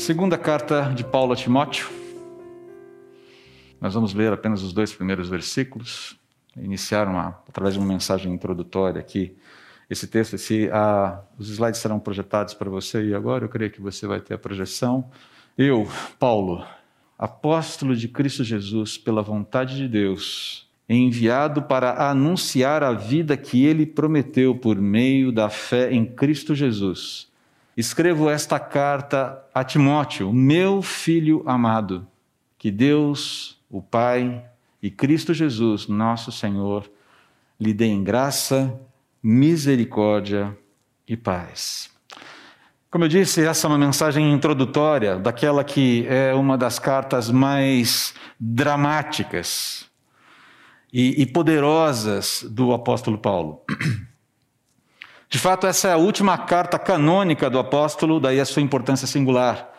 Segunda carta de Paulo a Timóteo. Nós vamos ler apenas os dois primeiros versículos. Iniciar uma, através de uma mensagem introdutória aqui. Esse texto, esse, os slides serão projetados para você e agora eu creio que você vai ter a projeção. Eu, Paulo, apóstolo de Cristo Jesus, pela vontade de Deus, enviado para anunciar a vida que ele prometeu por meio da fé em Cristo Jesus escrevo esta carta a Timóteo, meu filho amado, que Deus, o Pai e Cristo Jesus, nosso Senhor, lhe deem graça, misericórdia e paz. Como eu disse, essa é uma mensagem introdutória daquela que é uma das cartas mais dramáticas e, e poderosas do apóstolo Paulo. De fato, essa é a última carta canônica do apóstolo, daí a sua importância singular.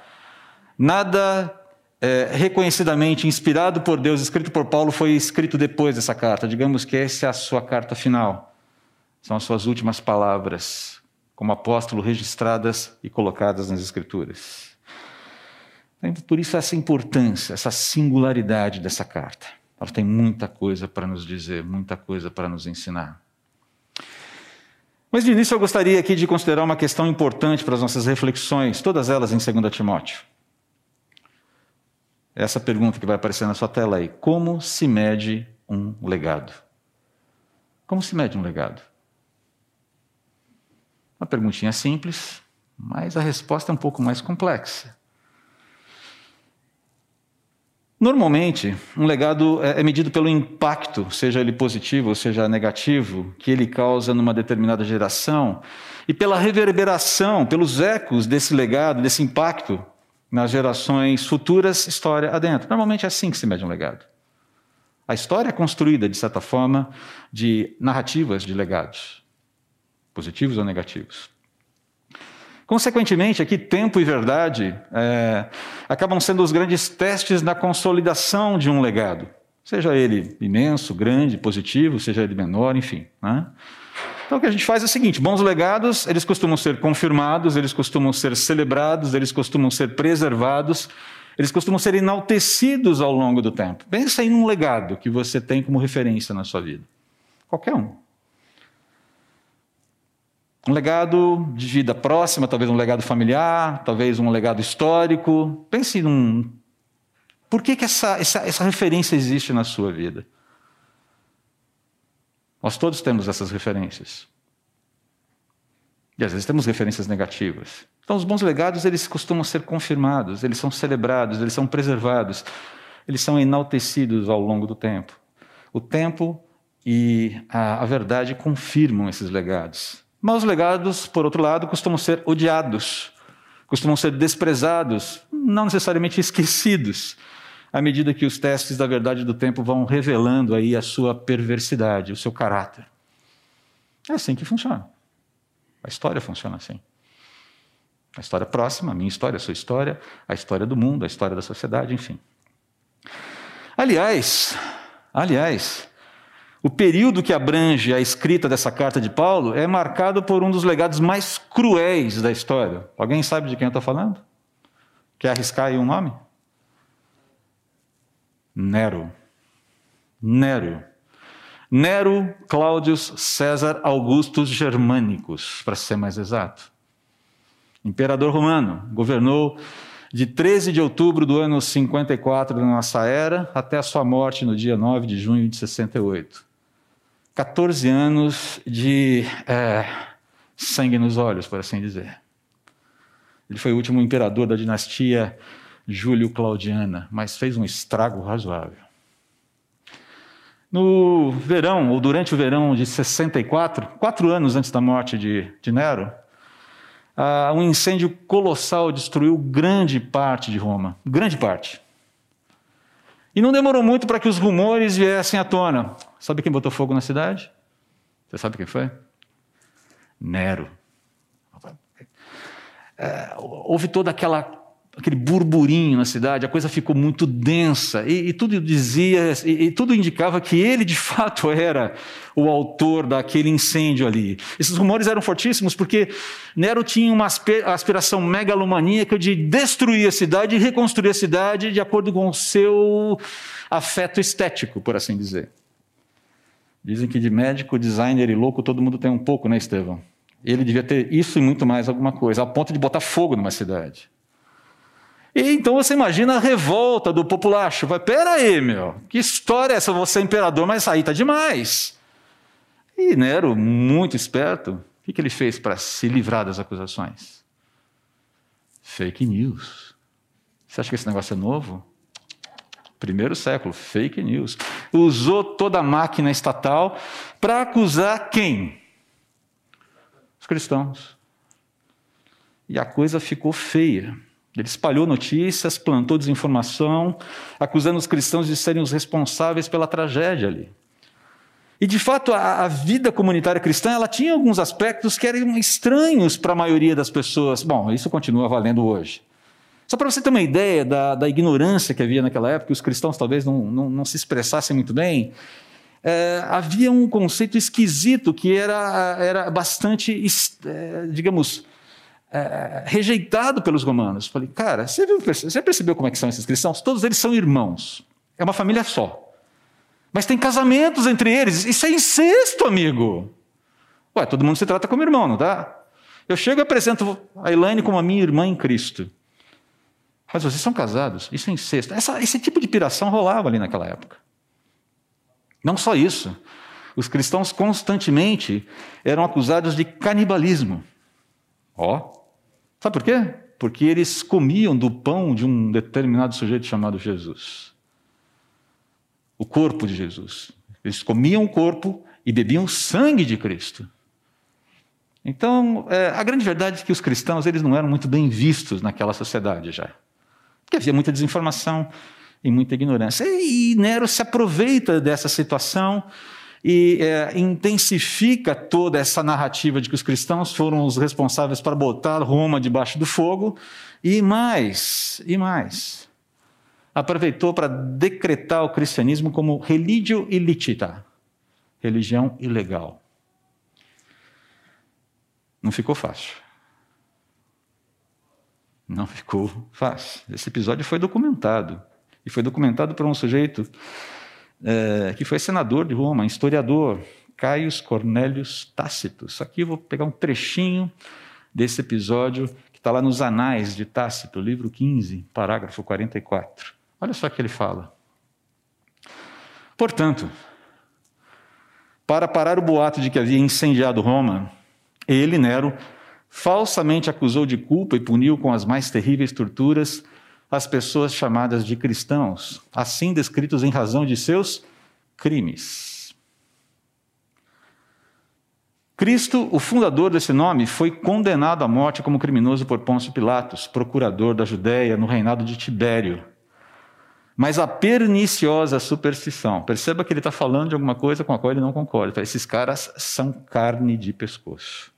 Nada é, reconhecidamente inspirado por Deus, escrito por Paulo, foi escrito depois dessa carta. Digamos que essa é a sua carta final. São as suas últimas palavras, como apóstolo, registradas e colocadas nas Escrituras. Então, por isso, essa importância, essa singularidade dessa carta. Ela tem muita coisa para nos dizer, muita coisa para nos ensinar. Mas de início eu gostaria aqui de considerar uma questão importante para as nossas reflexões, todas elas em 2 Timóteo. Essa pergunta que vai aparecer na sua tela aí: como se mede um legado? Como se mede um legado? Uma perguntinha simples, mas a resposta é um pouco mais complexa. Normalmente, um legado é, é medido pelo impacto, seja ele positivo ou seja negativo, que ele causa numa determinada geração, e pela reverberação, pelos ecos desse legado, desse impacto nas gerações futuras, história adentro. Normalmente é assim que se mede um legado. A história é construída, de certa forma, de narrativas de legados, positivos ou negativos. Consequentemente, aqui tempo e verdade é, acabam sendo os grandes testes na consolidação de um legado, seja ele imenso, grande, positivo, seja ele menor, enfim. Né? Então, o que a gente faz é o seguinte: bons legados, eles costumam ser confirmados, eles costumam ser celebrados, eles costumam ser preservados, eles costumam ser enaltecidos ao longo do tempo. Pensa em um legado que você tem como referência na sua vida. Qualquer um. Um legado de vida próxima, talvez um legado familiar, talvez um legado histórico. Pense num. Por que, que essa, essa, essa referência existe na sua vida? Nós todos temos essas referências. E às vezes temos referências negativas. Então, os bons legados, eles costumam ser confirmados, eles são celebrados, eles são preservados, eles são enaltecidos ao longo do tempo. O tempo e a, a verdade confirmam esses legados. Mas os legados, por outro lado, costumam ser odiados, costumam ser desprezados, não necessariamente esquecidos, à medida que os testes da verdade do tempo vão revelando aí a sua perversidade, o seu caráter. É assim que funciona. A história funciona assim. A história próxima, a minha história, a sua história, a história do mundo, a história da sociedade, enfim. Aliás, aliás, o período que abrange a escrita dessa carta de Paulo é marcado por um dos legados mais cruéis da história. Alguém sabe de quem eu estou falando? Quer arriscar aí um nome? Nero. Nero. Nero Cláudius César Augustus Germânicos, para ser mais exato. Imperador romano, governou de 13 de outubro do ano 54 da nossa era até a sua morte no dia 9 de junho de 68. 14 anos de é, sangue nos olhos, por assim dizer. Ele foi o último imperador da dinastia Júlio-Claudiana, mas fez um estrago razoável. No verão, ou durante o verão de 64, quatro anos antes da morte de, de Nero, uh, um incêndio colossal destruiu grande parte de Roma. Grande parte. E não demorou muito para que os rumores viessem à tona. Sabe quem botou fogo na cidade? Você sabe quem foi? Nero. É, houve aquela aquele burburinho na cidade, a coisa ficou muito densa e, e tudo dizia e, e, tudo indicava que ele de fato era o autor daquele incêndio ali. Esses rumores eram fortíssimos porque Nero tinha uma aspiração megalomaníaca de destruir a cidade e reconstruir a cidade de acordo com o seu afeto estético, por assim dizer. Dizem que de médico, designer e louco todo mundo tem um pouco, né, Estevão? Ele devia ter isso e muito mais alguma coisa, a ponto de botar fogo numa cidade. E então você imagina a revolta do populacho. Vai, pera aí, meu, que história é essa? Você é imperador, mas aí tá demais. E Nero, muito esperto, o que, que ele fez para se livrar das acusações? Fake news. Você acha que esse negócio é novo? Primeiro século, fake news. Usou toda a máquina estatal para acusar quem? Os cristãos. E a coisa ficou feia. Ele espalhou notícias, plantou desinformação, acusando os cristãos de serem os responsáveis pela tragédia ali. E de fato, a, a vida comunitária cristã ela tinha alguns aspectos que eram estranhos para a maioria das pessoas. Bom, isso continua valendo hoje. Só para você ter uma ideia da, da, ignorância que havia naquela época, os cristãos talvez não, não, não se expressassem muito bem, é, havia um conceito esquisito que era, era bastante, é, digamos, é, rejeitado pelos romanos. Falei, cara, você, viu, você percebeu como é que são esses cristãos? Todos eles são irmãos. É uma família só. Mas tem casamentos entre eles. Isso é incesto, amigo. Ué, todo mundo se trata como irmão, não dá? Eu chego e apresento a Elaine como a minha irmã em Cristo. Mas vocês são casados? Isso é incesto. Essa, esse tipo de piração rolava ali naquela época. Não só isso. Os cristãos constantemente eram acusados de canibalismo. Ó, oh, Sabe por quê? Porque eles comiam do pão de um determinado sujeito chamado Jesus. O corpo de Jesus. Eles comiam o corpo e bebiam sangue de Cristo. Então, é, a grande verdade é que os cristãos eles não eram muito bem vistos naquela sociedade já. Porque havia muita desinformação e muita ignorância. E Nero se aproveita dessa situação e é, intensifica toda essa narrativa de que os cristãos foram os responsáveis para botar Roma debaixo do fogo, e mais, e mais. Aproveitou para decretar o cristianismo como religio illicita, religião ilegal. Não ficou fácil. Não ficou fácil. Esse episódio foi documentado. E foi documentado por um sujeito é, que foi senador de Roma, historiador, Caius Cornelius Tácito. Aqui eu vou pegar um trechinho desse episódio que está lá nos Anais de Tácito, livro 15, parágrafo 44. Olha só o que ele fala. Portanto, para parar o boato de que havia incendiado Roma, ele, Nero, falsamente acusou de culpa e puniu com as mais terríveis torturas as pessoas chamadas de cristãos, assim descritos em razão de seus crimes. Cristo, o fundador desse nome, foi condenado à morte como criminoso por Pôncio Pilatos, procurador da Judéia no reinado de Tibério. Mas a perniciosa superstição, perceba que ele está falando de alguma coisa com a qual ele não concorda. Esses caras são carne de pescoço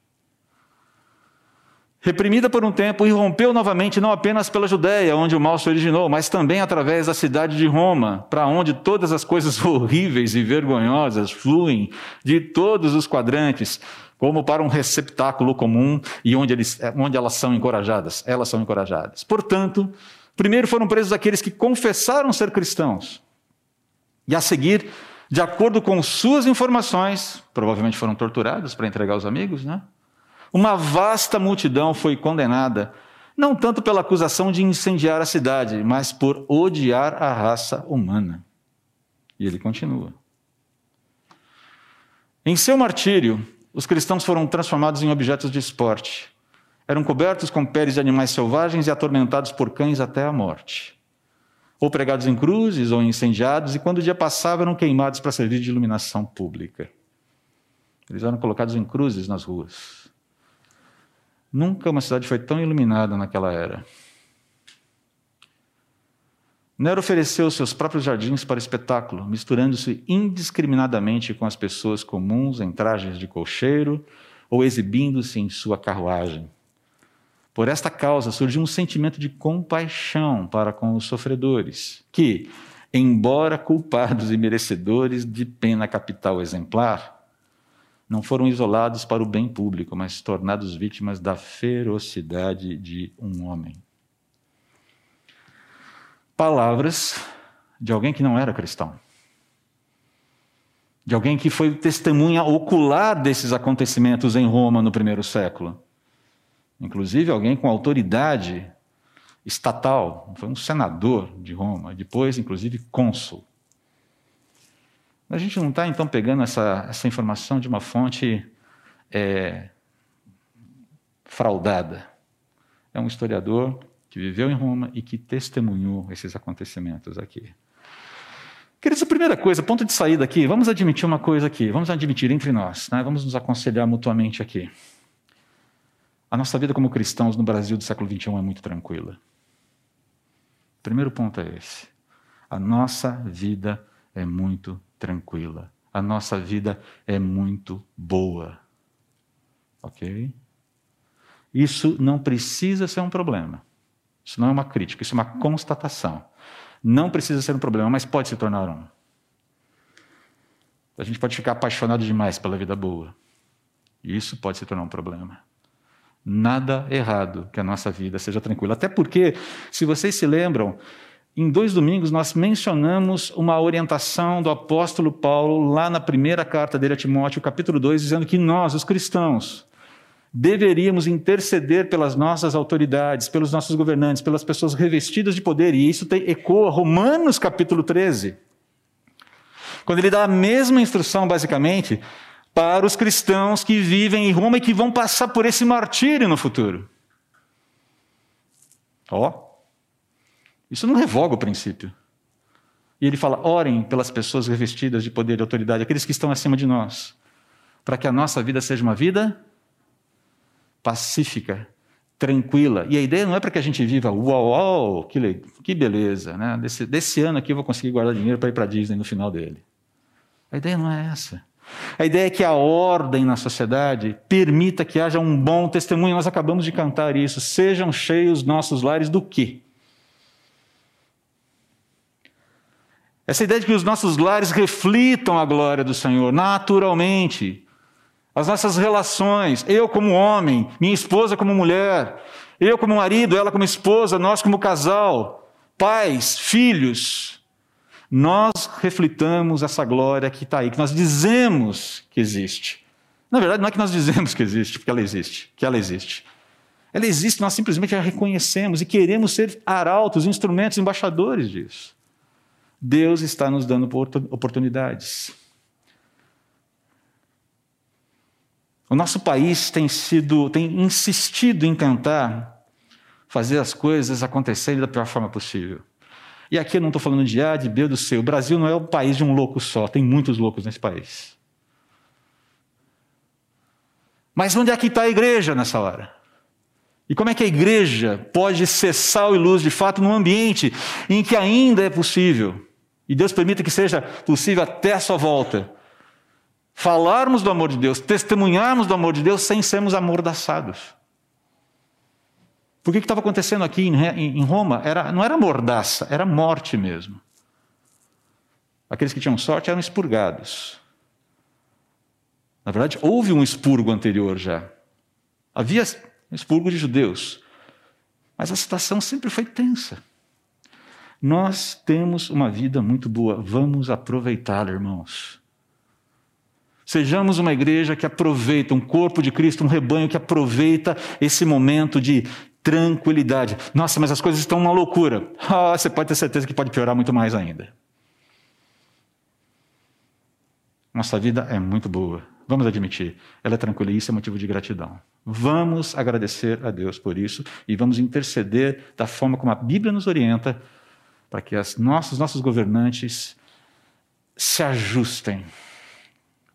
reprimida por um tempo, irrompeu novamente não apenas pela Judéia, onde o mal se originou, mas também através da cidade de Roma, para onde todas as coisas horríveis e vergonhosas fluem de todos os quadrantes, como para um receptáculo comum e onde, eles, onde elas são encorajadas. Elas são encorajadas. Portanto, primeiro foram presos aqueles que confessaram ser cristãos. E a seguir, de acordo com suas informações, provavelmente foram torturados para entregar os amigos, né? Uma vasta multidão foi condenada, não tanto pela acusação de incendiar a cidade, mas por odiar a raça humana. E ele continua. Em seu martírio, os cristãos foram transformados em objetos de esporte. Eram cobertos com peles de animais selvagens e atormentados por cães até a morte. Ou pregados em cruzes ou incendiados, e quando o dia passava, eram queimados para servir de iluminação pública. Eles eram colocados em cruzes nas ruas. Nunca uma cidade foi tão iluminada naquela era. Nero ofereceu seus próprios jardins para espetáculo, misturando-se indiscriminadamente com as pessoas comuns em trajes de colcheiro ou exibindo-se em sua carruagem. Por esta causa surgiu um sentimento de compaixão para com os sofredores, que, embora culpados e merecedores de pena capital exemplar, não foram isolados para o bem público, mas tornados vítimas da ferocidade de um homem. Palavras de alguém que não era cristão. De alguém que foi testemunha ocular desses acontecimentos em Roma no primeiro século. Inclusive alguém com autoridade estatal, foi um senador de Roma, depois, inclusive, cônsul. A gente não está, então, pegando essa, essa informação de uma fonte é, fraudada. É um historiador que viveu em Roma e que testemunhou esses acontecimentos aqui. Queridos, a primeira coisa, ponto de saída aqui, vamos admitir uma coisa aqui, vamos admitir entre nós, né? vamos nos aconselhar mutuamente aqui. A nossa vida como cristãos no Brasil do século XXI é muito tranquila. O primeiro ponto é esse. A nossa vida é muito tranquila. A nossa vida é muito boa. Ok? Isso não precisa ser um problema. Isso não é uma crítica, isso é uma constatação. Não precisa ser um problema, mas pode se tornar um. A gente pode ficar apaixonado demais pela vida boa. E isso pode se tornar um problema. Nada errado que a nossa vida seja tranquila. Até porque, se vocês se lembram, em dois domingos, nós mencionamos uma orientação do apóstolo Paulo lá na primeira carta dele a Timóteo, capítulo 2, dizendo que nós, os cristãos, deveríamos interceder pelas nossas autoridades, pelos nossos governantes, pelas pessoas revestidas de poder, e isso tem, ecoa Romanos capítulo 13. Quando ele dá a mesma instrução, basicamente, para os cristãos que vivem em Roma e que vão passar por esse martírio no futuro. Ó, oh, isso não revoga o princípio. E ele fala: orem pelas pessoas revestidas de poder e autoridade, aqueles que estão acima de nós, para que a nossa vida seja uma vida pacífica, tranquila. E a ideia não é para que a gente viva, uau, uau que, que beleza, né? Desse, desse ano aqui eu vou conseguir guardar dinheiro para ir para Disney no final dele. A ideia não é essa. A ideia é que a ordem na sociedade permita que haja um bom testemunho. Nós acabamos de cantar isso. Sejam cheios nossos lares do quê? Essa ideia de que os nossos lares reflitam a glória do Senhor naturalmente. As nossas relações, eu como homem, minha esposa como mulher, eu como marido, ela como esposa, nós como casal, pais, filhos, nós reflitamos essa glória que está aí, que nós dizemos que existe. Na verdade, não é que nós dizemos que existe, porque ela existe, que ela existe. Ela existe, nós simplesmente a reconhecemos e queremos ser arautos, instrumentos, embaixadores disso. Deus está nos dando oportunidades. O nosso país tem sido, tem insistido em tentar fazer as coisas acontecerem da pior forma possível. E aqui eu não estou falando de A, de B, do C. O Brasil não é o país de um louco só, tem muitos loucos nesse país. Mas onde é que está a igreja nessa hora? E como é que a igreja pode ser sal e luz de fato num ambiente em que ainda é possível e Deus permita que seja possível até a sua volta. Falarmos do amor de Deus, testemunharmos do amor de Deus sem sermos amordaçados. Porque o que estava acontecendo aqui em Roma era, não era mordaça, era morte mesmo. Aqueles que tinham sorte eram expurgados. Na verdade, houve um expurgo anterior já. Havia expurgo de judeus. Mas a situação sempre foi tensa. Nós temos uma vida muito boa, vamos aproveitá-la, irmãos. Sejamos uma igreja que aproveita, um corpo de Cristo, um rebanho que aproveita esse momento de tranquilidade. Nossa, mas as coisas estão uma loucura. Ah, você pode ter certeza que pode piorar muito mais ainda. Nossa vida é muito boa. Vamos admitir, ela é tranquila e isso é motivo de gratidão. Vamos agradecer a Deus por isso e vamos interceder da forma como a Bíblia nos orienta para que as nossos, nossos governantes se ajustem,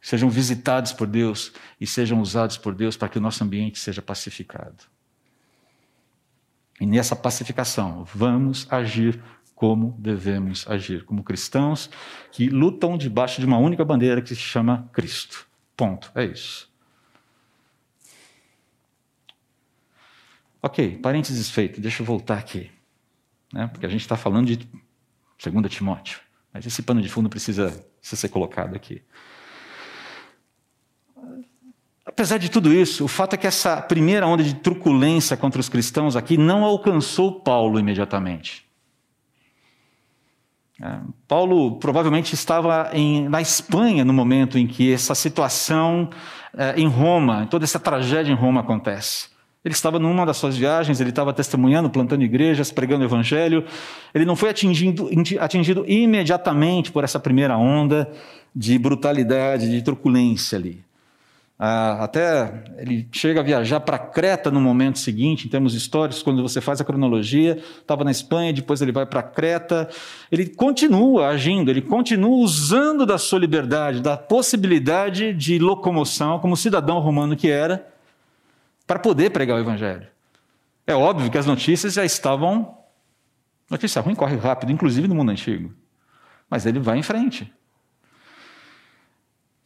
sejam visitados por Deus e sejam usados por Deus para que o nosso ambiente seja pacificado. E nessa pacificação, vamos agir como devemos agir, como cristãos que lutam debaixo de uma única bandeira que se chama Cristo. Ponto. É isso. Ok, parênteses feito, deixa eu voltar aqui. Né? Porque a gente está falando de 2 Timóteo. Mas esse pano de fundo precisa, ser colocado aqui. Apesar de tudo isso, o fato é que essa primeira onda de truculência contra os cristãos aqui não alcançou Paulo imediatamente. É, Paulo provavelmente estava em, na Espanha no momento em que essa situação é, em Roma, toda essa tragédia em Roma acontece. Ele estava numa das suas viagens, ele estava testemunhando, plantando igrejas, pregando o evangelho. Ele não foi atingido, atingido imediatamente por essa primeira onda de brutalidade, de truculência ali. Ah, até ele chega a viajar para Creta no momento seguinte, em termos históricos, quando você faz a cronologia, estava na Espanha, depois ele vai para Creta. Ele continua agindo, ele continua usando da sua liberdade, da possibilidade de locomoção, como cidadão romano que era, para poder pregar o evangelho. É óbvio que as notícias já estavam. Notícia ruim corre rápido, inclusive no mundo antigo. Mas ele vai em frente.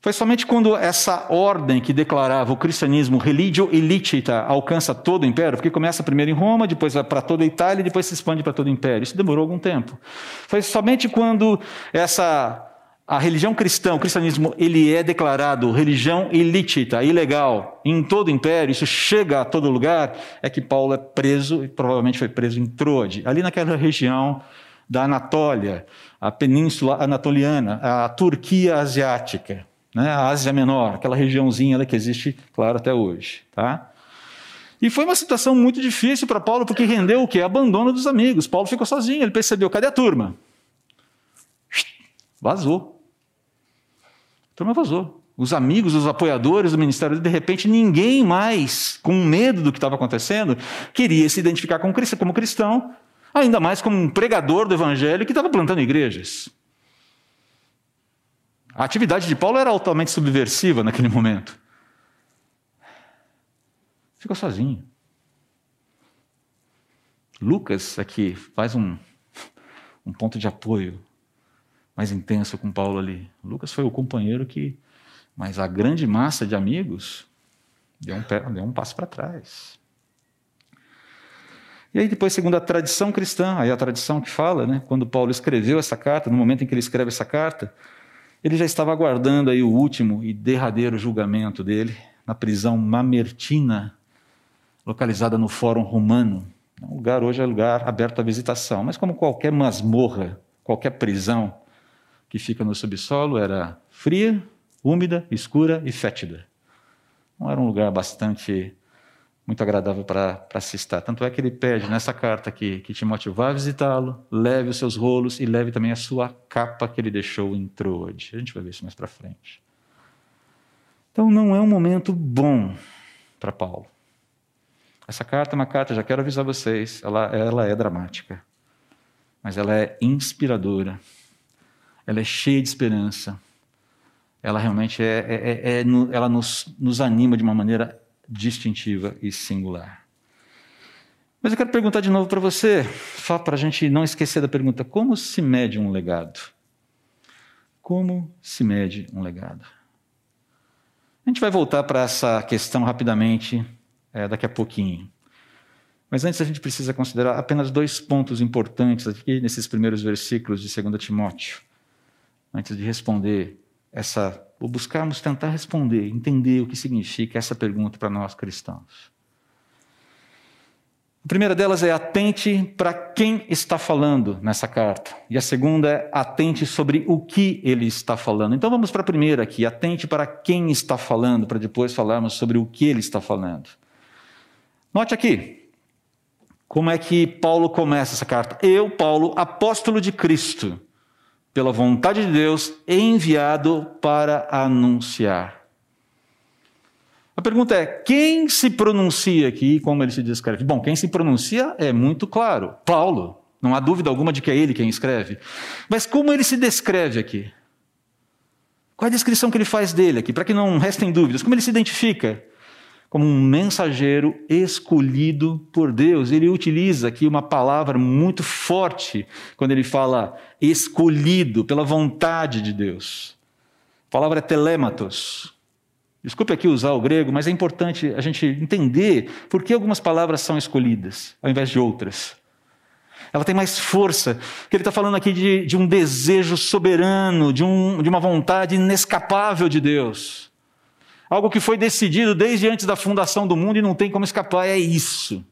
Foi somente quando essa ordem que declarava o cristianismo religio illicita alcança todo o império, porque começa primeiro em Roma, depois vai para toda a Itália e depois se expande para todo o império. Isso demorou algum tempo. Foi somente quando essa a religião cristã, o cristianismo, ele é declarado religião ilícita, ilegal, em todo o império, isso chega a todo lugar, é que Paulo é preso, e provavelmente foi preso em Troade, ali naquela região da Anatólia, a península anatoliana, a Turquia asiática, né, a Ásia Menor, aquela regiãozinha que existe, claro, até hoje. Tá? E foi uma situação muito difícil para Paulo, porque rendeu o quê? Abandono dos amigos. Paulo ficou sozinho, ele percebeu, cadê a turma? Vazou. Turma vazou. Os amigos, os apoiadores do ministério, de repente ninguém mais, com medo do que estava acontecendo, queria se identificar como cristão, ainda mais como um pregador do evangelho que estava plantando igrejas. A atividade de Paulo era altamente subversiva naquele momento. Ficou sozinho. Lucas aqui faz um, um ponto de apoio mais intenso com Paulo ali. Lucas foi o companheiro que, mas a grande massa de amigos deu um, pé, deu um passo para trás. E aí depois, segundo a tradição cristã, aí a tradição que fala, né, quando Paulo escreveu essa carta, no momento em que ele escreve essa carta, ele já estava aguardando aí o último e derradeiro julgamento dele na prisão Mamertina, localizada no Fórum Romano. O lugar hoje é lugar aberto à visitação, mas como qualquer masmorra, qualquer prisão, que fica no subsolo era fria, úmida, escura e fétida. Não era um lugar bastante muito agradável para se estar. Tanto é que ele pede nessa carta aqui que Timóteo vá visitá-lo, leve os seus rolos e leve também a sua capa que ele deixou em Troade. A gente vai ver isso mais para frente. Então não é um momento bom para Paulo. Essa carta é uma carta, já quero avisar vocês, ela, ela é dramática, mas ela é inspiradora ela é cheia de esperança. Ela realmente é, é, é, é ela nos, nos anima de uma maneira distintiva e singular. Mas eu quero perguntar de novo para você, só para a gente não esquecer da pergunta: como se mede um legado? Como se mede um legado? A gente vai voltar para essa questão rapidamente é, daqui a pouquinho. Mas antes a gente precisa considerar apenas dois pontos importantes aqui nesses primeiros versículos de 2 Timóteo antes de responder essa, ou buscarmos tentar responder, entender o que significa essa pergunta para nós cristãos. A primeira delas é atente para quem está falando nessa carta. E a segunda é atente sobre o que ele está falando. Então vamos para a primeira aqui, atente para quem está falando, para depois falarmos sobre o que ele está falando. Note aqui, como é que Paulo começa essa carta. Eu, Paulo, apóstolo de Cristo pela vontade de Deus, enviado para anunciar. A pergunta é: quem se pronuncia aqui como ele se descreve? Bom, quem se pronuncia é muito claro: Paulo. Não há dúvida alguma de que é ele quem escreve. Mas como ele se descreve aqui? Qual é a descrição que ele faz dele aqui? Para que não restem dúvidas. Como ele se identifica? Como um mensageiro escolhido por Deus. Ele utiliza aqui uma palavra muito forte quando ele fala escolhido pela vontade de Deus. A palavra é telematos. Desculpe aqui usar o grego, mas é importante a gente entender por que algumas palavras são escolhidas ao invés de outras. Ela tem mais força, que ele está falando aqui de, de um desejo soberano, de, um, de uma vontade inescapável de Deus. Algo que foi decidido desde antes da fundação do mundo e não tem como escapar, é isso.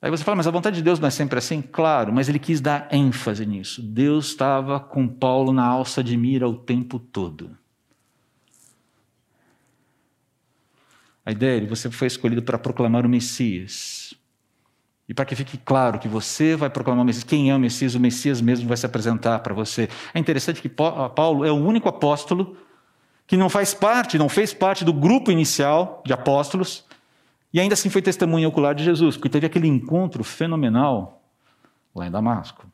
Aí você fala, mas a vontade de Deus não é sempre assim? Claro, mas ele quis dar ênfase nisso. Deus estava com Paulo na alça de mira o tempo todo. A ideia é você foi escolhido para proclamar o Messias. E para que fique claro que você vai proclamar o Messias, quem é o Messias, o Messias mesmo vai se apresentar para você. É interessante que Paulo é o único apóstolo que não faz parte, não fez parte do grupo inicial de apóstolos, e ainda assim foi testemunha ocular de Jesus, porque teve aquele encontro fenomenal lá em Damasco.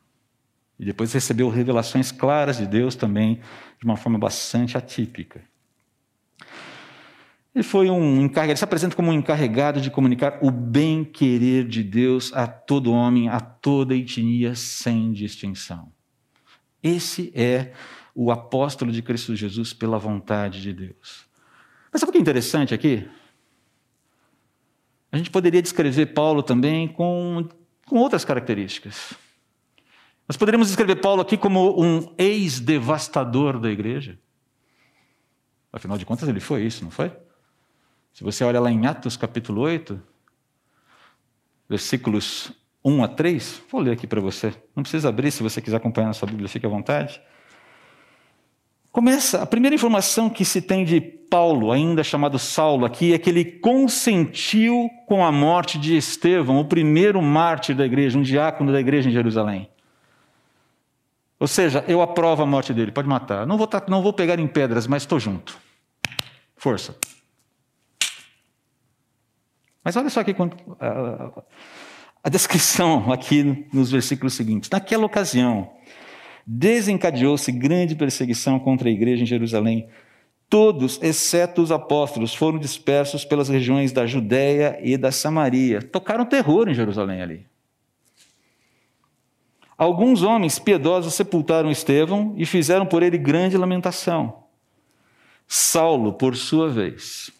E depois recebeu revelações claras de Deus também, de uma forma bastante atípica. Ele foi um encarregado, ele se apresenta como um encarregado de comunicar o bem-querer de Deus a todo homem, a toda etnia, sem distinção. Esse é o apóstolo de Cristo Jesus pela vontade de Deus. Mas sabe o que é interessante aqui? A gente poderia descrever Paulo também com, com outras características. Nós poderíamos descrever Paulo aqui como um ex-devastador da igreja. Afinal de contas, ele foi isso, não foi? Se você olha lá em Atos capítulo 8, versículos 1 a 3, vou ler aqui para você. Não precisa abrir, se você quiser acompanhar na sua Bíblia, fique à vontade. Começa, a primeira informação que se tem de Paulo, ainda chamado Saulo aqui, é que ele consentiu com a morte de Estevão, o primeiro mártir da igreja, um diácono da igreja em Jerusalém. Ou seja, eu aprovo a morte dele, pode matar. Não vou, tá, não vou pegar em pedras, mas estou junto. Força. Mas olha só aqui a, a descrição aqui nos versículos seguintes. Naquela ocasião, desencadeou-se grande perseguição contra a igreja em Jerusalém. Todos, exceto os apóstolos, foram dispersos pelas regiões da Judéia e da Samaria. Tocaram terror em Jerusalém ali. Alguns homens piedosos sepultaram Estevão e fizeram por ele grande lamentação. Saulo, por sua vez,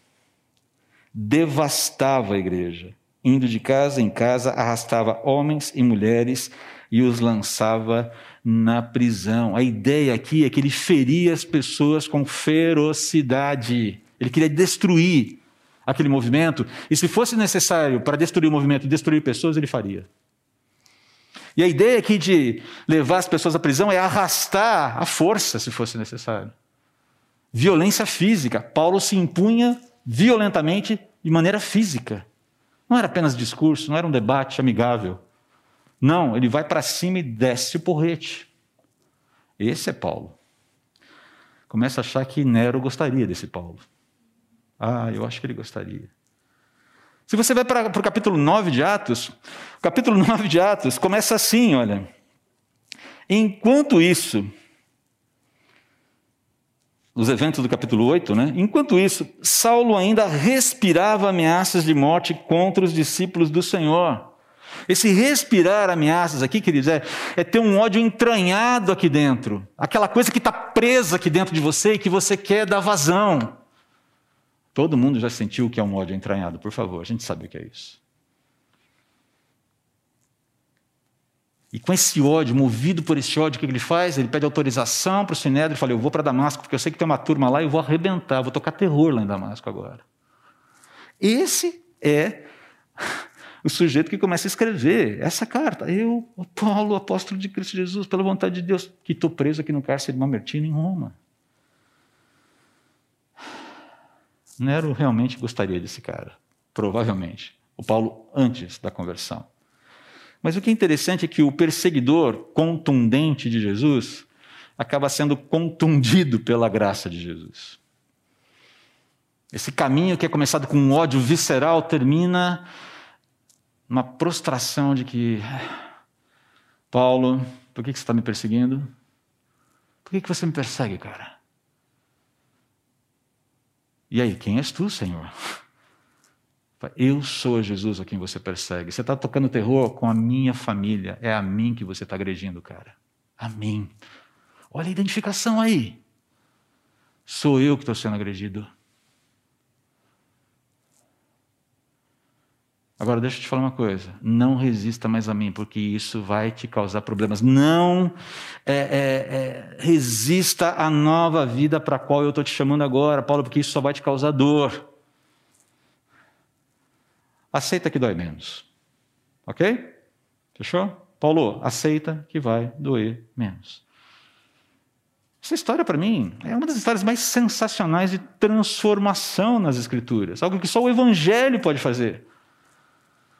devastava a igreja, indo de casa em casa, arrastava homens e mulheres e os lançava na prisão. A ideia aqui é que ele feria as pessoas com ferocidade. Ele queria destruir aquele movimento, e se fosse necessário para destruir o movimento, destruir pessoas, ele faria. E a ideia aqui de levar as pessoas à prisão é arrastar a força, se fosse necessário. Violência física. Paulo se impunha violentamente de maneira física. Não era apenas discurso, não era um debate amigável. Não, ele vai para cima e desce o porrete. Esse é Paulo. Começa a achar que Nero gostaria desse Paulo. Ah, eu acho que ele gostaria. Se você vai para, para o capítulo 9 de Atos, o capítulo 9 de Atos começa assim, olha. Enquanto isso, os eventos do capítulo 8, né? Enquanto isso, Saulo ainda respirava ameaças de morte contra os discípulos do Senhor. Esse respirar ameaças aqui, queridos, é, é ter um ódio entranhado aqui dentro. Aquela coisa que está presa aqui dentro de você e que você quer dar vazão. Todo mundo já sentiu o que é um ódio entranhado, por favor, a gente sabe o que é isso. E com esse ódio, movido por esse ódio, o que ele faz? Ele pede autorização para o Sinédrio e fala: Eu vou para Damasco, porque eu sei que tem uma turma lá e eu vou arrebentar, vou tocar terror lá em Damasco agora. Esse é o sujeito que começa a escrever essa carta. Eu, Paulo, apóstolo de Cristo Jesus, pela vontade de Deus, que estou preso aqui no cárcere de Mamertino, em Roma. Nero realmente gostaria desse cara, provavelmente. O Paulo antes da conversão. Mas o que é interessante é que o perseguidor contundente de Jesus acaba sendo contundido pela graça de Jesus. Esse caminho que é começado com um ódio visceral termina uma prostração de que, Paulo, por que você está me perseguindo? Por que você me persegue, cara? E aí, quem és tu, Senhor? Eu sou Jesus a quem você persegue. Você está tocando terror com a minha família. É a mim que você está agredindo, cara. A mim. Olha a identificação aí. Sou eu que estou sendo agredido. Agora, deixa eu te falar uma coisa: não resista mais a mim, porque isso vai te causar problemas. Não é, é, é, resista à nova vida para a qual eu estou te chamando agora, Paulo, porque isso só vai te causar dor. Aceita que dói menos. Ok? Fechou? Paulo, aceita que vai doer menos. Essa história, para mim, é uma das histórias mais sensacionais de transformação nas Escrituras. Algo que só o Evangelho pode fazer.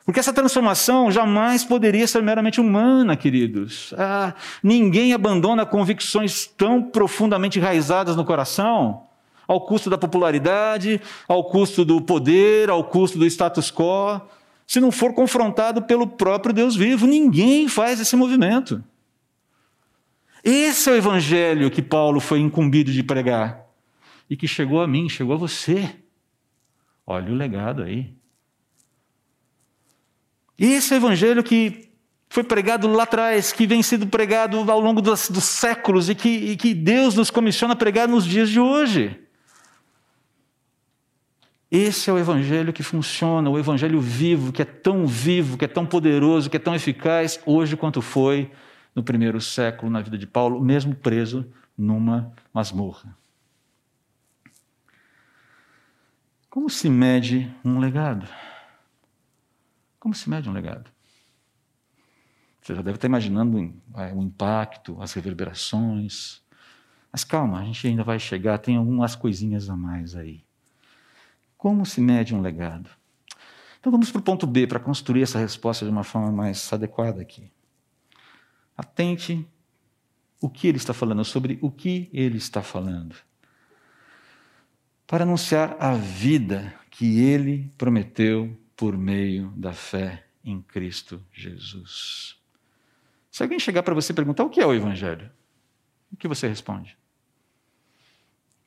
Porque essa transformação jamais poderia ser meramente humana, queridos. Ah, ninguém abandona convicções tão profundamente enraizadas no coração, ao custo da popularidade, ao custo do poder, ao custo do status quo, se não for confrontado pelo próprio Deus vivo. Ninguém faz esse movimento. Esse é o evangelho que Paulo foi incumbido de pregar e que chegou a mim, chegou a você. Olha o legado aí. Esse é o evangelho que foi pregado lá atrás, que vem sendo pregado ao longo dos, dos séculos e que, e que Deus nos comissiona a pregar nos dias de hoje. Esse é o evangelho que funciona, o evangelho vivo, que é tão vivo, que é tão poderoso, que é tão eficaz hoje quanto foi no primeiro século na vida de Paulo, mesmo preso numa masmorra. Como se mede um legado? Como se mede um legado? Você já deve estar imaginando o impacto, as reverberações. Mas calma, a gente ainda vai chegar, tem algumas coisinhas a mais aí. Como se mede um legado? Então vamos para o ponto B, para construir essa resposta de uma forma mais adequada aqui. Atente o que ele está falando, sobre o que ele está falando. Para anunciar a vida que ele prometeu por meio da fé em Cristo Jesus. Se alguém chegar para você e perguntar o que é o Evangelho, o que você responde?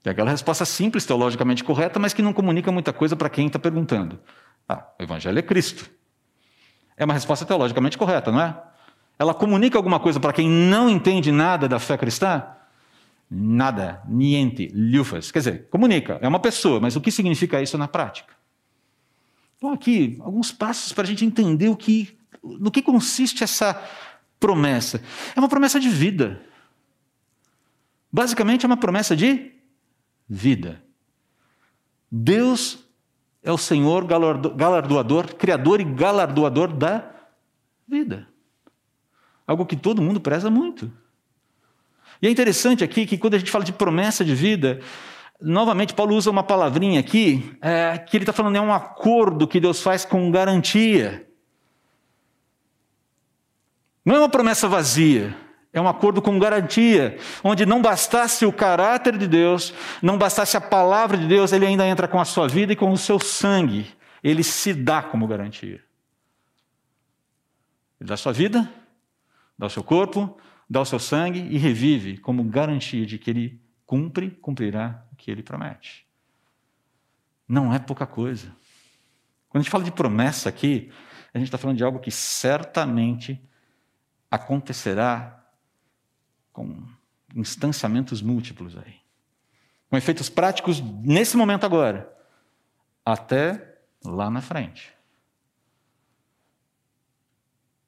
É aquela resposta simples, teologicamente correta, mas que não comunica muita coisa para quem está perguntando. Ah, o Evangelho é Cristo. É uma resposta teologicamente correta, não é? Ela comunica alguma coisa para quem não entende nada da fé cristã? Nada, niente, lufas. Quer dizer, comunica, é uma pessoa, mas o que significa isso na prática? Então, aqui, alguns passos para a gente entender o que, no que consiste essa promessa. É uma promessa de vida. Basicamente, é uma promessa de vida. Deus é o Senhor galardoador, criador e galardoador da vida. Algo que todo mundo preza muito. E é interessante aqui que quando a gente fala de promessa de vida, Novamente, Paulo usa uma palavrinha aqui, é, que ele está falando é um acordo que Deus faz com garantia. Não é uma promessa vazia, é um acordo com garantia, onde não bastasse o caráter de Deus, não bastasse a palavra de Deus, ele ainda entra com a sua vida e com o seu sangue. Ele se dá como garantia. Ele dá sua vida, dá o seu corpo, dá o seu sangue e revive como garantia de que ele cumpre, cumprirá o que ele promete. Não é pouca coisa. Quando a gente fala de promessa aqui, a gente está falando de algo que certamente acontecerá com instanciamentos múltiplos aí. Com efeitos práticos nesse momento agora, até lá na frente.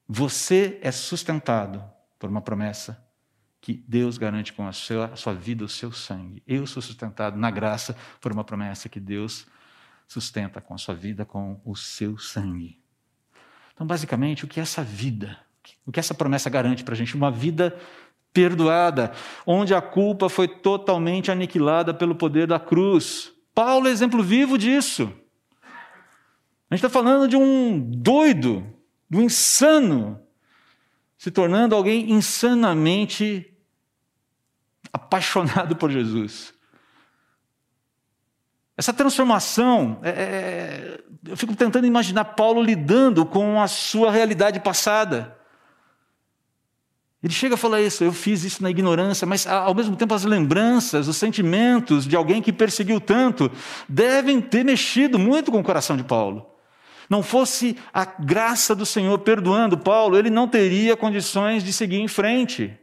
Você é sustentado por uma promessa que Deus garante com a sua, a sua vida, o seu sangue. Eu sou sustentado na graça por uma promessa que Deus sustenta com a sua vida, com o seu sangue. Então, basicamente, o que é essa vida? O que essa promessa garante para a gente? Uma vida perdoada, onde a culpa foi totalmente aniquilada pelo poder da cruz. Paulo é exemplo vivo disso. A gente está falando de um doido, de um insano, se tornando alguém insanamente apaixonado por Jesus. Essa transformação, é, é, eu fico tentando imaginar Paulo lidando com a sua realidade passada. Ele chega a falar isso, eu fiz isso na ignorância, mas ao mesmo tempo as lembranças, os sentimentos de alguém que perseguiu tanto, devem ter mexido muito com o coração de Paulo. Não fosse a graça do Senhor perdoando Paulo, ele não teria condições de seguir em frente.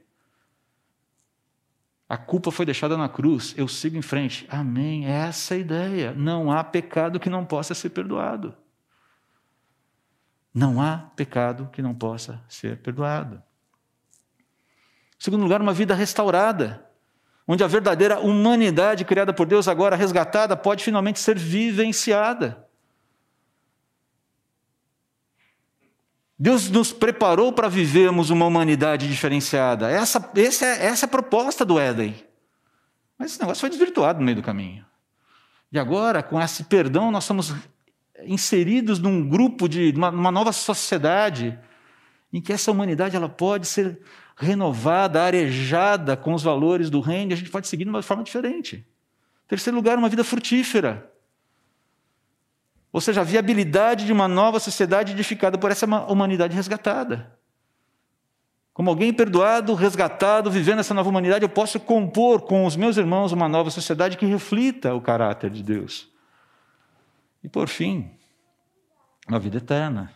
A culpa foi deixada na cruz, eu sigo em frente. Amém. É essa a ideia. Não há pecado que não possa ser perdoado. Não há pecado que não possa ser perdoado. Em segundo lugar, uma vida restaurada, onde a verdadeira humanidade criada por Deus, agora resgatada, pode finalmente ser vivenciada. Deus nos preparou para vivermos uma humanidade diferenciada. Essa, essa, é, essa é a proposta do Éden. Mas esse negócio foi desvirtuado no meio do caminho. E agora, com esse perdão, nós somos inseridos num grupo de uma, uma nova sociedade em que essa humanidade ela pode ser renovada, arejada com os valores do reino, a gente pode seguir de uma forma diferente. Terceiro lugar, uma vida frutífera. Ou seja, a viabilidade de uma nova sociedade edificada por essa humanidade resgatada. Como alguém perdoado, resgatado, vivendo essa nova humanidade, eu posso compor com os meus irmãos uma nova sociedade que reflita o caráter de Deus. E por fim, uma vida eterna.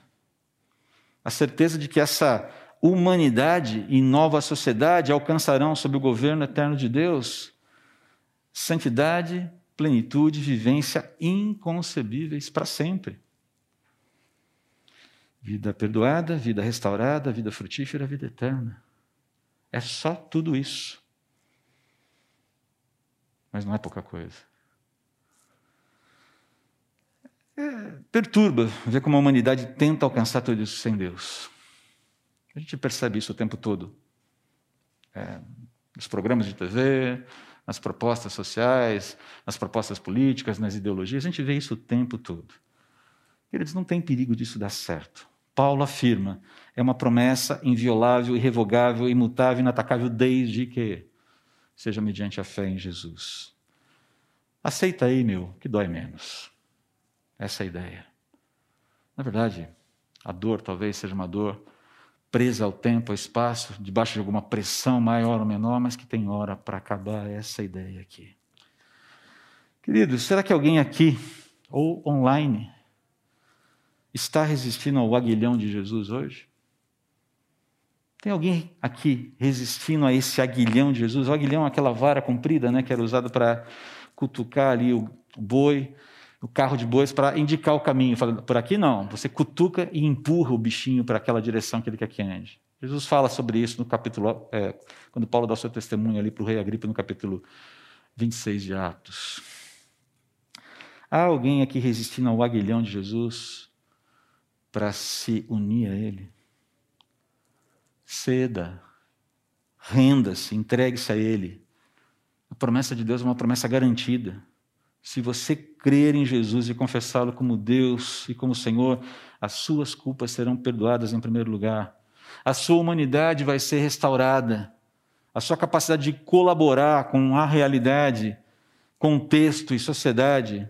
A certeza de que essa humanidade e nova sociedade alcançarão, sob o governo eterno de Deus, santidade, plenitude, vivência inconcebíveis para sempre. Vida perdoada, vida restaurada, vida frutífera, vida eterna. É só tudo isso. Mas não é pouca coisa. É, perturba ver como a humanidade tenta alcançar tudo isso sem Deus. A gente percebe isso o tempo todo. É, nos programas de TV, nas propostas sociais, nas propostas políticas, nas ideologias, a gente vê isso o tempo todo. Eles não têm perigo disso dar certo. Paulo afirma, é uma promessa inviolável, irrevogável, imutável, inatacável desde que seja mediante a fé em Jesus. Aceita aí, meu, que dói menos. Essa ideia. Na verdade, a dor talvez seja uma dor presa ao tempo, ao espaço, debaixo de alguma pressão maior ou menor, mas que tem hora para acabar essa ideia aqui. Queridos, será que alguém aqui, ou online, está resistindo ao aguilhão de Jesus hoje? Tem alguém aqui resistindo a esse aguilhão de Jesus? O aguilhão é aquela vara comprida, né, que era usada para cutucar ali o boi, o carro de bois para indicar o caminho. Fala, por aqui não, você cutuca e empurra o bichinho para aquela direção que ele quer que ande. Jesus fala sobre isso no capítulo, é, quando Paulo dá o seu testemunho ali para o rei Agripa, no capítulo 26 de Atos. Há alguém aqui resistindo ao aguilhão de Jesus para se unir a ele? Ceda, renda-se, entregue-se a ele. A promessa de Deus é uma promessa garantida. Se você crer em Jesus e confessá-lo como Deus e como Senhor, as suas culpas serão perdoadas em primeiro lugar. A sua humanidade vai ser restaurada. A sua capacidade de colaborar com a realidade, contexto e sociedade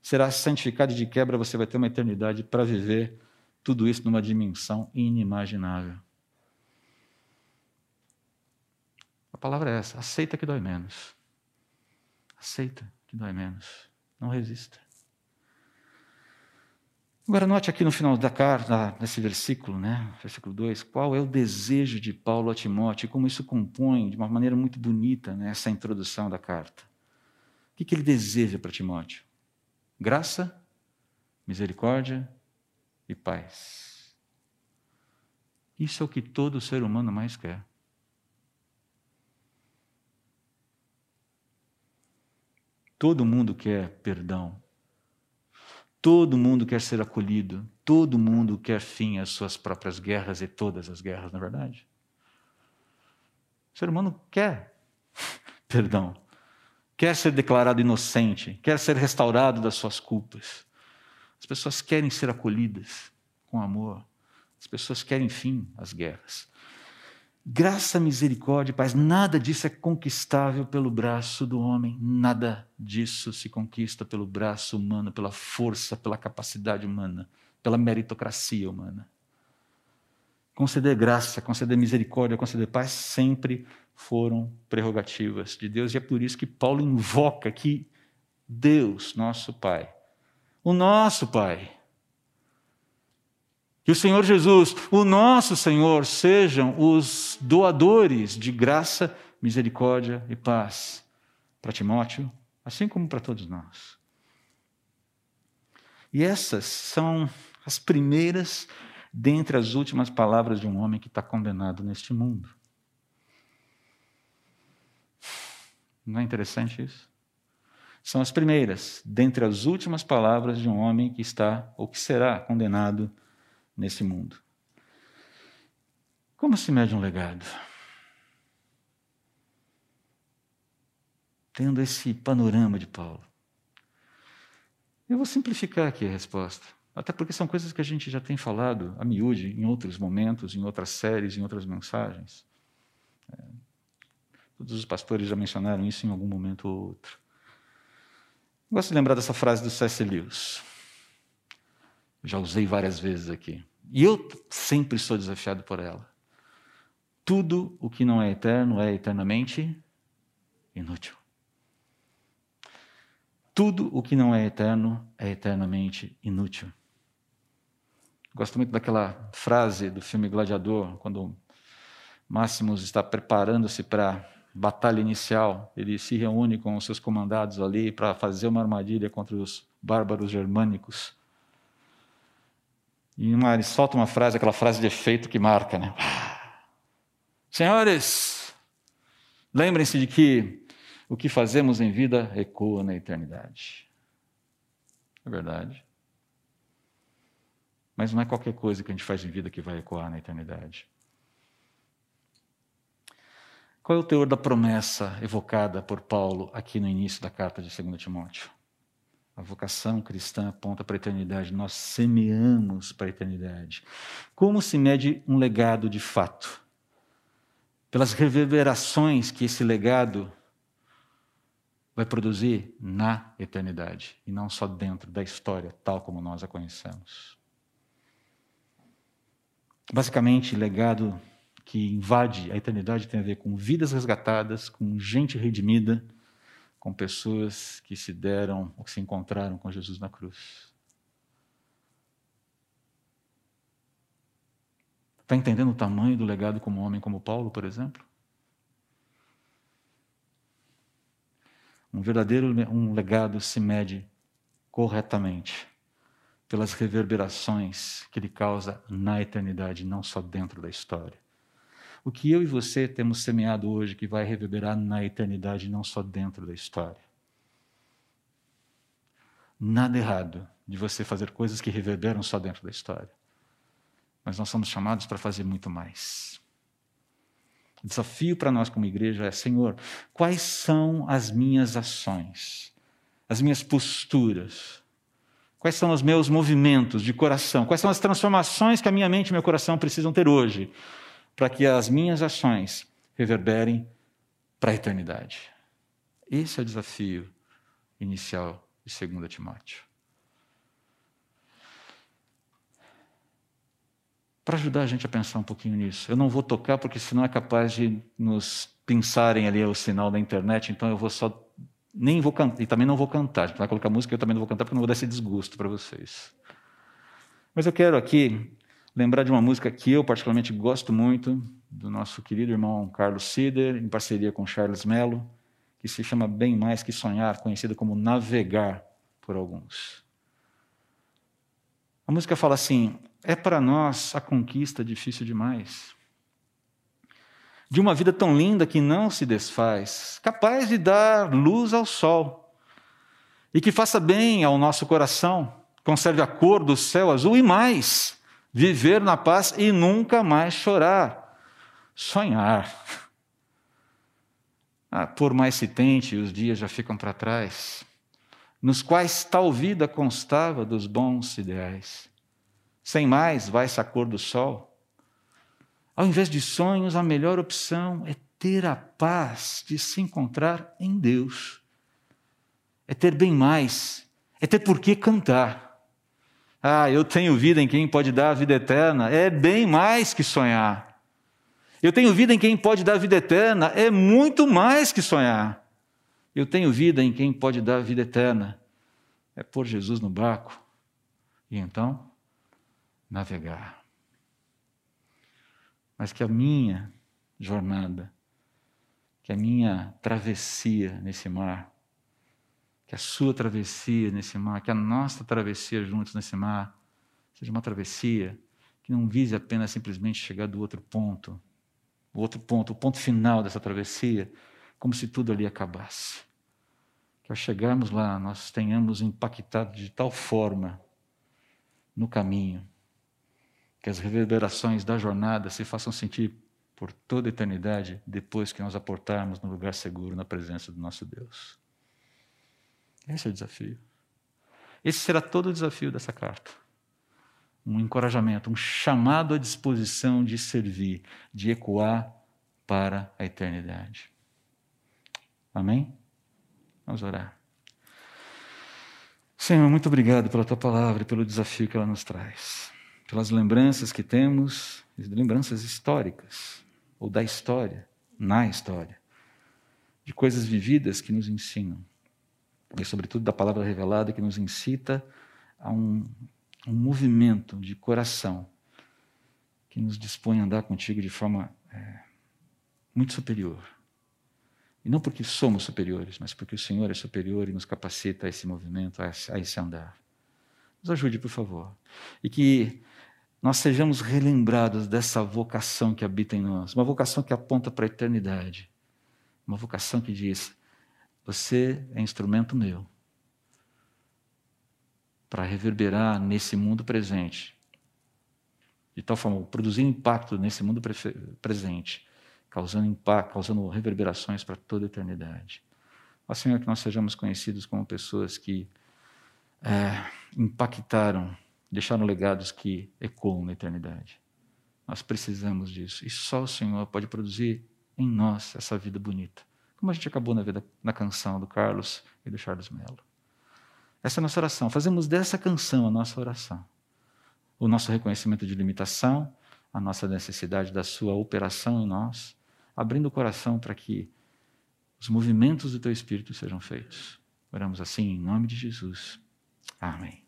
será santificada de quebra você vai ter uma eternidade para viver tudo isso numa dimensão inimaginável. A palavra é essa: aceita que dói menos. Aceita que dói menos. Não resista. Agora, note aqui no final da carta, nesse versículo, né, versículo 2, qual é o desejo de Paulo a Timóteo e como isso compõe de uma maneira muito bonita né, essa introdução da carta. O que, que ele deseja para Timóteo? Graça, misericórdia e paz. Isso é o que todo ser humano mais quer. Todo mundo quer perdão. Todo mundo quer ser acolhido. Todo mundo quer fim às suas próprias guerras e todas as guerras, na é verdade. O ser humano quer perdão. Quer ser declarado inocente, quer ser restaurado das suas culpas. As pessoas querem ser acolhidas com amor. As pessoas querem fim às guerras. Graça, misericórdia, paz, nada disso é conquistável pelo braço do homem, nada disso se conquista pelo braço humano, pela força, pela capacidade humana, pela meritocracia humana. Conceder graça, conceder misericórdia, conceder paz sempre foram prerrogativas de Deus, e é por isso que Paulo invoca aqui Deus, nosso Pai. O nosso Pai que o Senhor Jesus, o nosso Senhor, sejam os doadores de graça, misericórdia e paz para Timóteo, assim como para todos nós. E essas são as primeiras dentre as últimas palavras de um homem que está condenado neste mundo. Não é interessante isso? São as primeiras dentre as últimas palavras de um homem que está ou que será condenado nesse mundo. Como se mede um legado? Tendo esse panorama de Paulo. Eu vou simplificar aqui a resposta, até porque são coisas que a gente já tem falado a miúde em outros momentos, em outras séries, em outras mensagens. É, todos os pastores já mencionaram isso em algum momento ou outro. Gosto de lembrar dessa frase do C.S. Lewis. Já usei várias vezes aqui. E eu sempre sou desafiado por ela. Tudo o que não é eterno é eternamente inútil. Tudo o que não é eterno é eternamente inútil. Gosto muito daquela frase do filme Gladiador, quando Máximos está preparando-se para a batalha inicial. Ele se reúne com os seus comandados ali para fazer uma armadilha contra os bárbaros germânicos. E uma, ele solta uma frase, aquela frase de efeito que marca, né? Senhores, lembrem-se de que o que fazemos em vida ecoa na eternidade. É verdade. Mas não é qualquer coisa que a gente faz em vida que vai ecoar na eternidade. Qual é o teor da promessa evocada por Paulo aqui no início da carta de 2 Timóteo? A vocação cristã aponta para a eternidade, nós semeamos para a eternidade. Como se mede um legado de fato? Pelas reverberações que esse legado vai produzir na eternidade e não só dentro da história, tal como nós a conhecemos. Basicamente, legado que invade a eternidade tem a ver com vidas resgatadas, com gente redimida, com pessoas que se deram ou que se encontraram com Jesus na cruz. Está entendendo o tamanho do legado como homem como Paulo, por exemplo? Um verdadeiro um legado se mede corretamente pelas reverberações que ele causa na eternidade, não só dentro da história. O que eu e você temos semeado hoje que vai reverberar na eternidade, não só dentro da história. Nada errado de você fazer coisas que reverberam só dentro da história. Mas nós somos chamados para fazer muito mais. O desafio para nós como igreja é: Senhor, quais são as minhas ações, as minhas posturas? Quais são os meus movimentos de coração? Quais são as transformações que a minha mente e meu coração precisam ter hoje para que as minhas ações reverberem para a eternidade? Esse é o desafio inicial de 2 Timóteo. para ajudar a gente a pensar um pouquinho nisso. Eu não vou tocar porque senão é capaz de nos pensarem ali o sinal da internet, então eu vou só nem vou cantar e também não vou cantar. A gente vai colocar música, eu também não vou cantar porque não vou dar esse desgosto para vocês. Mas eu quero aqui lembrar de uma música que eu particularmente gosto muito do nosso querido irmão Carlos Sider, em parceria com Charles Mello, que se chama Bem Mais que Sonhar, conhecida como Navegar por alguns. A música fala assim: é para nós a conquista difícil demais. De uma vida tão linda que não se desfaz, capaz de dar luz ao sol e que faça bem ao nosso coração, conserve a cor do céu azul e mais, viver na paz e nunca mais chorar, sonhar. Ah, por mais se tente, os dias já ficam para trás, nos quais tal vida constava dos bons ideais sem mais, vai-se a cor do sol. Ao invés de sonhos, a melhor opção é ter a paz de se encontrar em Deus. É ter bem mais, é ter por que cantar. Ah, eu tenho vida em quem pode dar a vida eterna. É bem mais que sonhar. Eu tenho vida em quem pode dar a vida eterna. É muito mais que sonhar. Eu tenho vida em quem pode dar a vida eterna. É pôr Jesus no barco. E então, navegar. Mas que a minha jornada que a minha travessia nesse mar, que a sua travessia nesse mar, que a nossa travessia juntos nesse mar, seja uma travessia que não vise apenas simplesmente chegar do outro ponto, o outro ponto, o ponto final dessa travessia, como se tudo ali acabasse. Que ao chegarmos lá, nós tenhamos impactado de tal forma no caminho, que as reverberações da jornada se façam sentir por toda a eternidade depois que nós aportarmos no lugar seguro na presença do nosso Deus. Esse é o desafio. Esse será todo o desafio dessa carta. Um encorajamento, um chamado à disposição de servir, de ecoar para a eternidade. Amém? Vamos orar. Senhor, muito obrigado pela tua palavra e pelo desafio que ela nos traz, pelas lembranças que temos, lembranças históricas, ou da história, na história, de coisas vividas que nos ensinam, e sobretudo da palavra revelada que nos incita a um, um movimento de coração que nos dispõe a andar contigo de forma é, muito superior. E não porque somos superiores, mas porque o Senhor é superior e nos capacita a esse movimento, a esse, andar. Nos ajude, por favor. E que nós sejamos relembrados dessa vocação que habita em nós, uma vocação que aponta para a eternidade, uma vocação que diz: Você é instrumento meu para reverberar nesse mundo presente, de tal forma, produzir impacto nesse mundo pre presente, causando impacto, causando reverberações para toda a eternidade. Ó Senhor, que nós sejamos conhecidos como pessoas que é, impactaram deixaram legados que ecoam na eternidade. Nós precisamos disso. E só o Senhor pode produzir em nós essa vida bonita. Como a gente acabou na, vida, na canção do Carlos e do Charles Mello. Essa é a nossa oração. Fazemos dessa canção a nossa oração. O nosso reconhecimento de limitação, a nossa necessidade da sua operação em nós, abrindo o coração para que os movimentos do teu Espírito sejam feitos. Oramos assim em nome de Jesus. Amém.